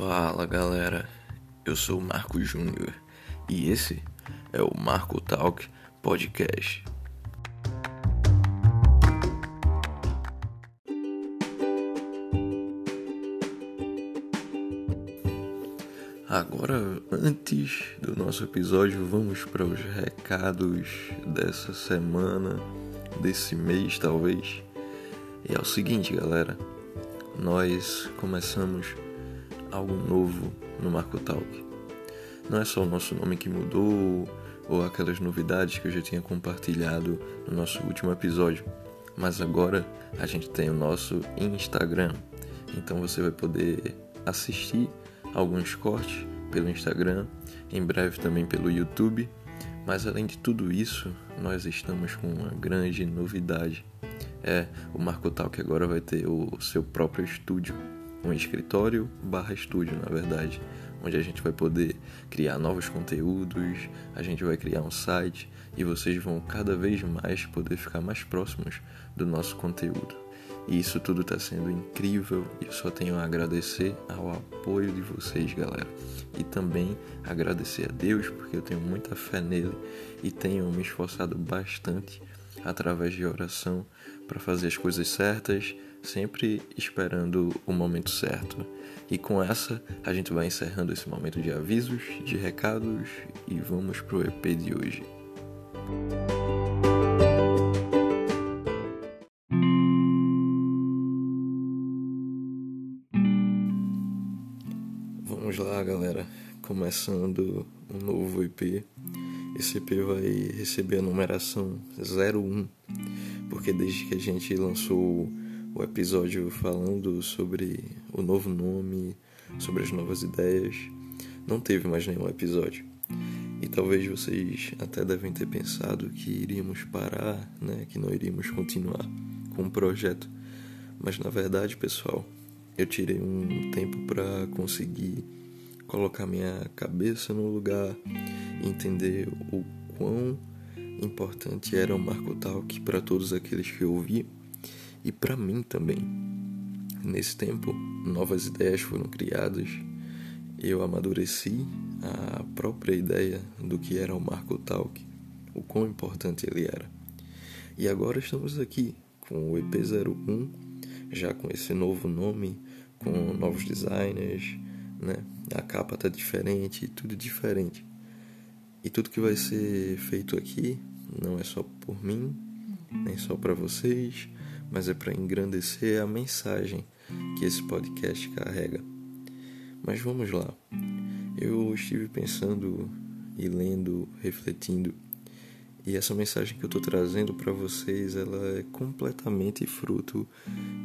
Fala galera, eu sou o Marco Júnior e esse é o Marco Talk Podcast. Agora, antes do nosso episódio, vamos para os recados dessa semana, desse mês talvez. E é o seguinte, galera, nós começamos algo novo no Marco Talk. Não é só o nosso nome que mudou ou aquelas novidades que eu já tinha compartilhado no nosso último episódio, mas agora a gente tem o nosso Instagram. Então você vai poder assistir alguns cortes pelo Instagram, em breve também pelo YouTube. Mas além de tudo isso, nós estamos com uma grande novidade. É, o Marco Talk agora vai ter o seu próprio estúdio um escritório barra estúdio, na verdade, onde a gente vai poder criar novos conteúdos, a gente vai criar um site e vocês vão cada vez mais poder ficar mais próximos do nosso conteúdo. E isso tudo está sendo incrível e eu só tenho a agradecer ao apoio de vocês, galera. E também agradecer a Deus, porque eu tenho muita fé nele e tenho me esforçado bastante através de oração para fazer as coisas certas sempre esperando o momento certo. E com essa, a gente vai encerrando esse momento de avisos, de recados e vamos pro EP de hoje. Vamos lá, galera. Começando um novo EP. Esse EP vai receber a numeração 01, porque desde que a gente lançou o episódio falando sobre o novo nome, sobre as novas ideias. Não teve mais nenhum episódio. E talvez vocês até devem ter pensado que iríamos parar, né, que não iríamos continuar com o projeto. Mas na verdade, pessoal, eu tirei um tempo para conseguir colocar minha cabeça no lugar, entender o quão importante era o Marco Talk para todos aqueles que ouviam e para mim também. Nesse tempo, novas ideias foram criadas, eu amadureci a própria ideia do que era o Marco Talk, o quão importante ele era. E agora estamos aqui com o EP01, já com esse novo nome, com novos designers, né? A capa tá diferente, tudo diferente. E tudo que vai ser feito aqui não é só por mim, nem só para vocês, mas é para engrandecer a mensagem que esse podcast carrega. Mas vamos lá. Eu estive pensando e lendo, refletindo, e essa mensagem que eu estou trazendo para vocês, ela é completamente fruto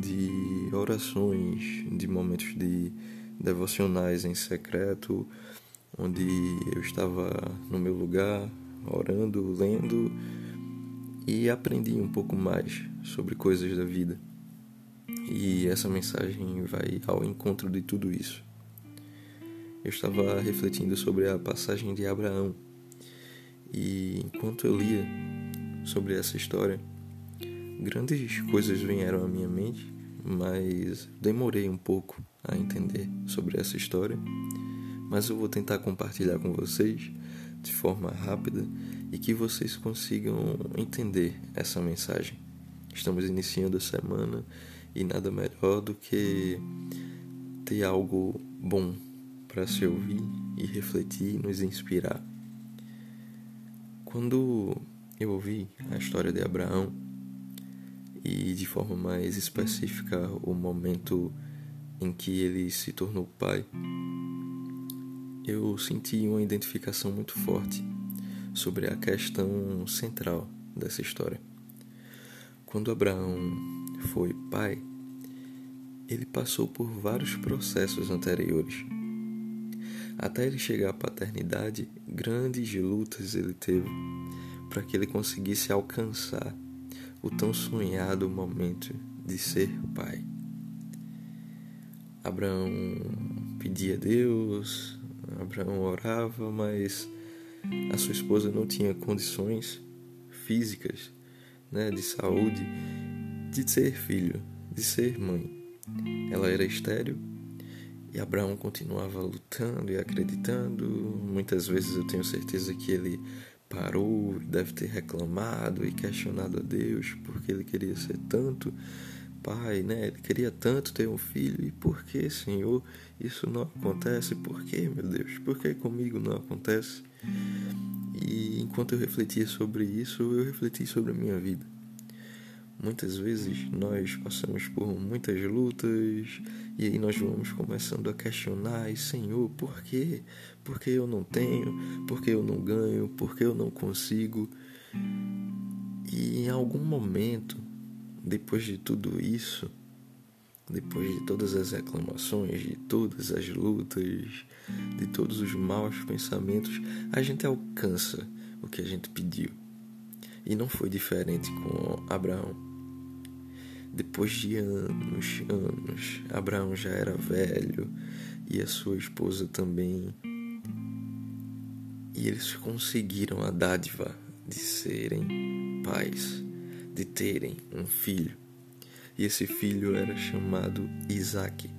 de orações, de momentos de devocionais em secreto, onde eu estava no meu lugar, orando, lendo e aprendi um pouco mais sobre coisas da vida. E essa mensagem vai ao encontro de tudo isso. Eu estava refletindo sobre a passagem de Abraão e enquanto eu lia sobre essa história, grandes coisas vieram à minha mente, mas demorei um pouco a entender sobre essa história. Mas eu vou tentar compartilhar com vocês de forma rápida e que vocês consigam entender essa mensagem. Estamos iniciando a semana e nada melhor do que ter algo bom para se ouvir e refletir nos inspirar. Quando eu ouvi a história de Abraão e de forma mais específica o momento em que ele se tornou pai, eu senti uma identificação muito forte sobre a questão central dessa história. Quando Abraão foi pai, ele passou por vários processos anteriores. Até ele chegar à paternidade, grandes lutas ele teve para que ele conseguisse alcançar o tão sonhado momento de ser pai. Abraão pedia a Deus, Abraão orava, mas a sua esposa não tinha condições físicas, né, de saúde, de ser filho, de ser mãe. Ela era estéril E Abraão continuava lutando e acreditando. Muitas vezes eu tenho certeza que ele parou, deve ter reclamado e questionado a Deus porque ele queria ser tanto pai, né? Ele queria tanto ter um filho e por que, Senhor, isso não acontece? Por que, meu Deus? Por que comigo não acontece? E enquanto eu refletia sobre isso, eu refleti sobre a minha vida. Muitas vezes nós passamos por muitas lutas e aí nós vamos começando a questionar, Senhor, por quê? Por que eu não tenho? Por que eu não ganho? Por que eu não consigo? E em algum momento, depois de tudo isso, depois de todas as reclamações, de todas as lutas, de todos os maus pensamentos, a gente alcança o que a gente pediu. E não foi diferente com Abraão. Depois de anos, anos, Abraão já era velho e a sua esposa também. E eles conseguiram a dádiva de serem pais, de terem um filho. E esse filho era chamado Isaac.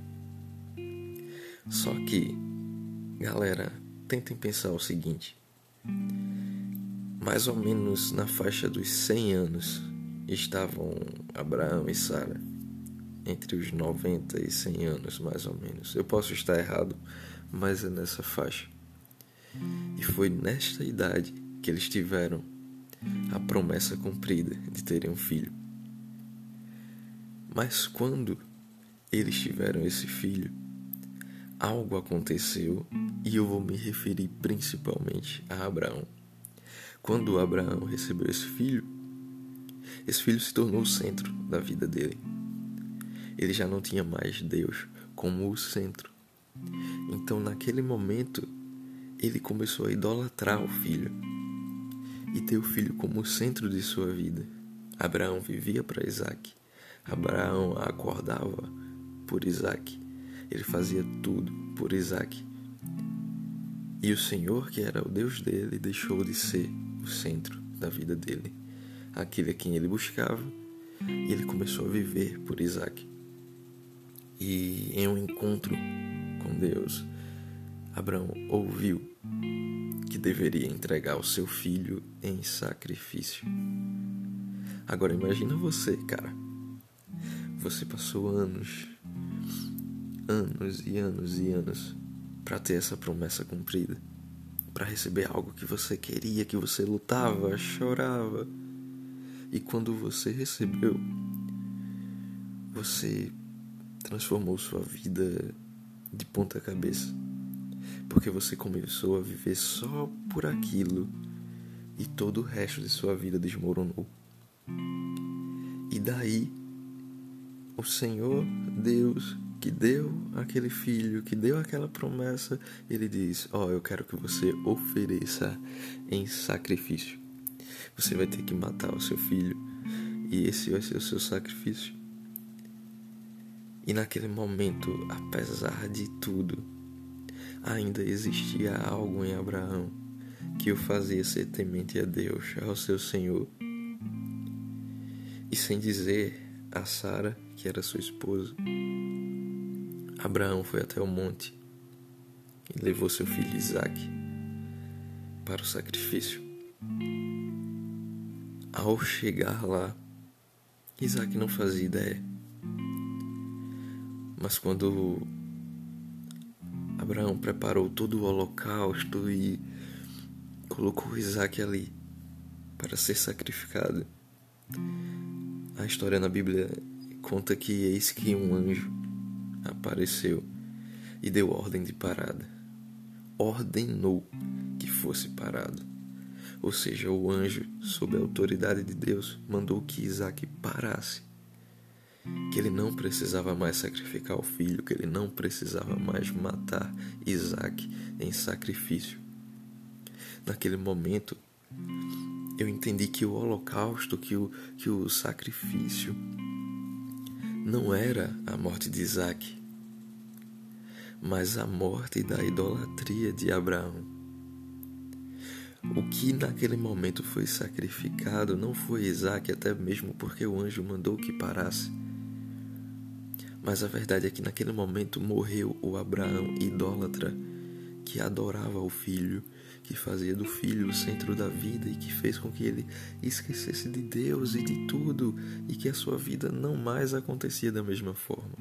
Só que, galera, tentem pensar o seguinte: mais ou menos na faixa dos 100 anos, estavam Abraão e Sara entre os 90 e 100 anos, mais ou menos. Eu posso estar errado, mas é nessa faixa. E foi nesta idade que eles tiveram a promessa cumprida de terem um filho. Mas quando eles tiveram esse filho, algo aconteceu e eu vou me referir principalmente a Abraão. Quando Abraão recebeu esse filho, esse filho se tornou o centro da vida dele. Ele já não tinha mais Deus como o centro. Então, naquele momento, ele começou a idolatrar o filho e ter o filho como o centro de sua vida. Abraão vivia para Isaac. Abraão acordava por Isaac. Ele fazia tudo por Isaac. E o Senhor, que era o Deus dele, deixou de ser o centro da vida dele aquele a quem ele buscava, e ele começou a viver por Isaac. E em um encontro com Deus, Abraão ouviu deveria entregar o seu filho em sacrifício. Agora imagina você, cara. Você passou anos, anos e anos e anos para ter essa promessa cumprida, para receber algo que você queria, que você lutava, chorava e quando você recebeu, você transformou sua vida de ponta cabeça. Porque você começou a viver só por aquilo e todo o resto de sua vida desmoronou. E daí, o Senhor Deus que deu aquele filho, que deu aquela promessa, ele diz: Ó, oh, eu quero que você ofereça em sacrifício. Você vai ter que matar o seu filho e esse vai ser o seu sacrifício. E naquele momento, apesar de tudo, ainda existia algo em Abraão que o fazia ser temente a Deus, ao seu Senhor. E sem dizer a Sara, que era sua esposa, Abraão foi até o monte e levou seu filho Isaque para o sacrifício. Ao chegar lá, Isaac não fazia ideia. Mas quando Abraão preparou todo o holocausto e colocou Isaac ali para ser sacrificado, a história na Bíblia conta que eis que um anjo apareceu e deu ordem de parada. Ordenou que fosse parado. Ou seja, o anjo, sob a autoridade de Deus, mandou que Isaac parasse. Que ele não precisava mais sacrificar o filho, que ele não precisava mais matar Isaac em sacrifício. Naquele momento, eu entendi que o holocausto, que o, que o sacrifício, não era a morte de Isaac, mas a morte da idolatria de Abraão. O que naquele momento foi sacrificado não foi Isaac, até mesmo porque o anjo mandou que parasse, Mas a verdade é que naquele momento morreu o Abraão idólatra que adorava o filho, que fazia do filho o centro da vida e que fez com que ele esquecesse de Deus e de tudo e que a sua vida não mais acontecia da mesma forma.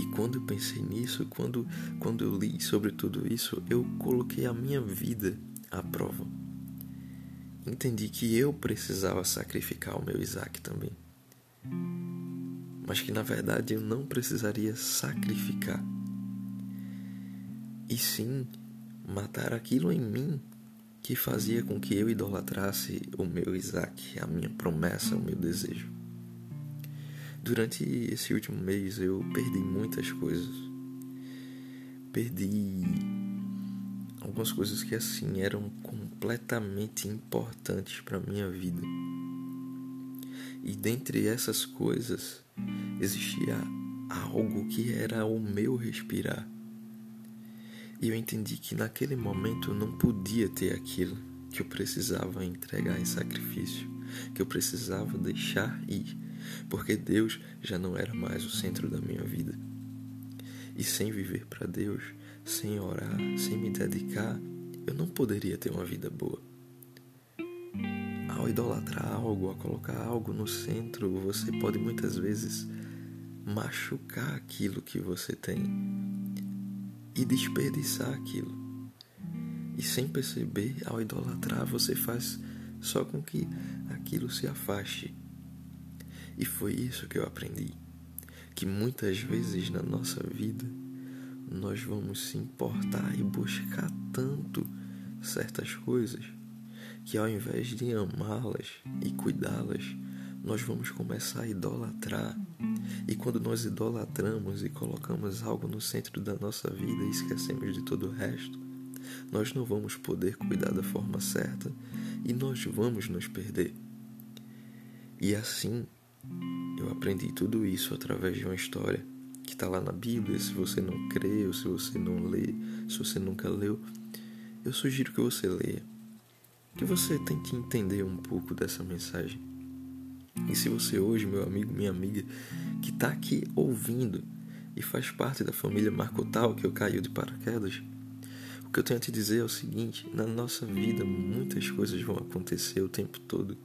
E quando eu pensei nisso, quando, quando eu li sobre tudo isso, eu coloquei a minha vida à prova. Entendi que eu precisava sacrificar o meu Isaac também. Mas que na verdade eu não precisaria sacrificar e sim matar aquilo em mim que fazia com que eu idolatrasse o meu Isaac, a minha promessa, o meu desejo. Durante esse último mês eu perdi muitas coisas. Perdi algumas coisas que assim eram completamente importantes para minha vida. E dentre essas coisas existia algo que era o meu respirar. E eu entendi que naquele momento eu não podia ter aquilo que eu precisava entregar em sacrifício, que eu precisava deixar ir, porque Deus já não era mais o centro da minha vida. E sem viver para Deus, sem orar, sem me dedicar, eu não poderia ter uma vida boa. Ao idolatrar algo, ao colocar algo no centro, você pode muitas vezes machucar aquilo que você tem, e desperdiçar aquilo. E sem perceber, ao idolatrar, você faz só com que aquilo se afaste. E foi isso que eu aprendi. Que muitas vezes na nossa vida nós vamos se importar e buscar tanto certas coisas que ao invés de amá-las e cuidá-las, nós vamos começar a idolatrar. E quando nós idolatramos e colocamos algo no centro da nossa vida e esquecemos de todo o resto, nós não vamos poder cuidar da forma certa e nós vamos nos perder. E assim, eu aprendi tudo isso através de uma história que está lá na Bíblia. Se você não crê ou se você não lê, se você nunca leu, eu sugiro que você leia, que você tente entender um pouco dessa mensagem. E se você hoje, meu amigo, minha amiga, que está aqui ouvindo e faz parte da família Marcotal que eu caiu de paraquedas, o que eu tenho a te dizer é o seguinte: na nossa vida muitas coisas vão acontecer o tempo todo.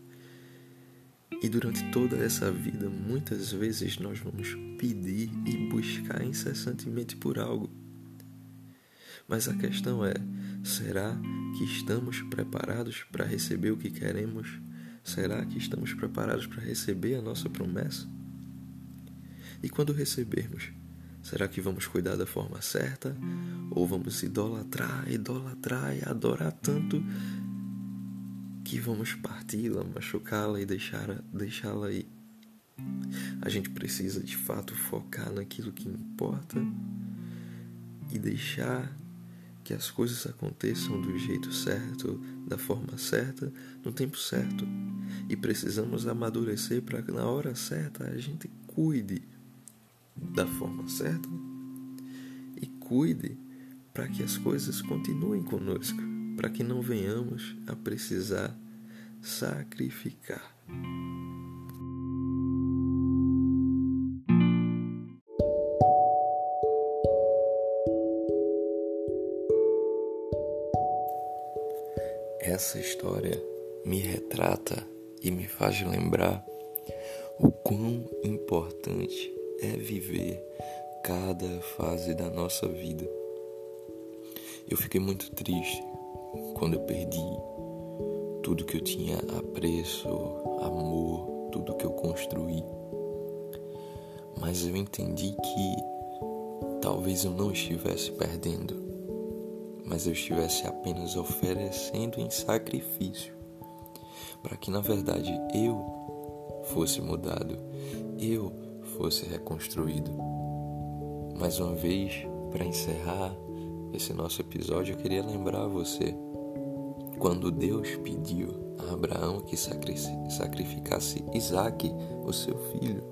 E durante toda essa vida, muitas vezes nós vamos pedir e buscar incessantemente por algo. Mas a questão é: será que estamos preparados para receber o que queremos Será que estamos preparados para receber a nossa promessa? E quando recebermos, será que vamos cuidar da forma certa? Ou vamos idolatrar, idolatrar e adorar tanto que vamos parti-la, machucá-la e deixá-la deixá aí? A gente precisa de fato focar naquilo que importa e deixar que as coisas aconteçam do jeito certo, da forma certa, no tempo certo. E precisamos amadurecer para que na hora certa a gente cuide da forma certa e cuide para que as coisas continuem conosco, para que não venhamos a precisar sacrificar. Essa história me retrata e me faz lembrar o quão importante é viver cada fase da nossa vida. Eu fiquei muito triste quando eu perdi tudo que eu tinha apreço, amor, tudo que eu construí. Mas eu entendi que talvez eu não estivesse perdendo mas eu estivesse apenas oferecendo em sacrifício, para que na verdade eu fosse mudado, eu fosse reconstruído. Mais uma vez, para encerrar esse nosso episódio, eu queria lembrar você quando Deus pediu a Abraão que sacrificasse Isaac, o seu filho.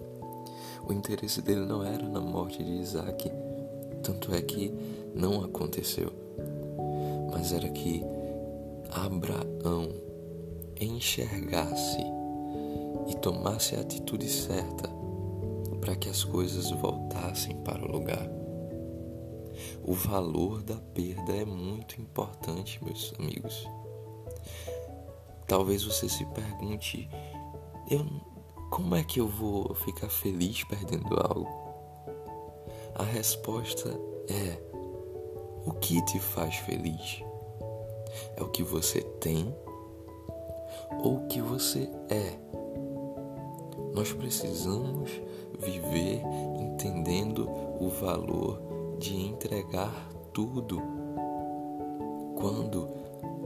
O interesse dele não era na morte de Isaac, tanto é que não aconteceu mas era que Abraão enxergasse e tomasse a atitude certa para que as coisas voltassem para o lugar. O valor da perda é muito importante, meus amigos. Talvez você se pergunte: eu, como é que eu vou ficar feliz perdendo algo? A resposta é: o que te faz feliz? É o que você tem ou o que você é? Nós precisamos viver entendendo o valor de entregar tudo. Quando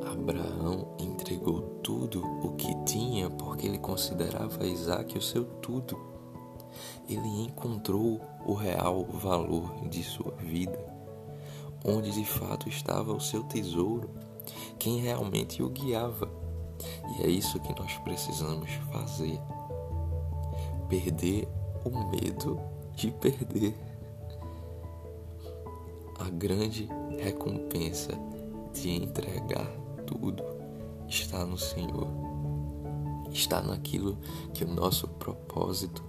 Abraão entregou tudo o que tinha, porque ele considerava Isaac o seu tudo, ele encontrou o real valor de sua vida, onde de fato estava o seu tesouro, quem realmente o guiava. E é isso que nós precisamos fazer perder o medo de perder. A grande recompensa de entregar tudo está no Senhor, está naquilo que o nosso propósito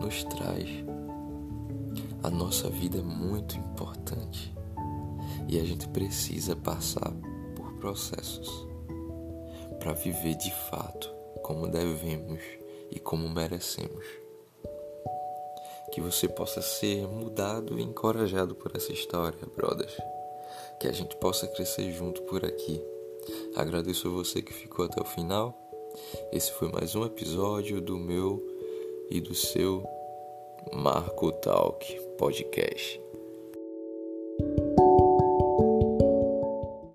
nos traz. A nossa vida é muito importante e a gente precisa passar por processos para viver de fato como devemos e como merecemos. Que você possa ser mudado e encorajado por essa história, brothers. Que a gente possa crescer junto por aqui. Agradeço a você que ficou até o final. Esse foi mais um episódio do meu e do seu Marco Talk Podcast.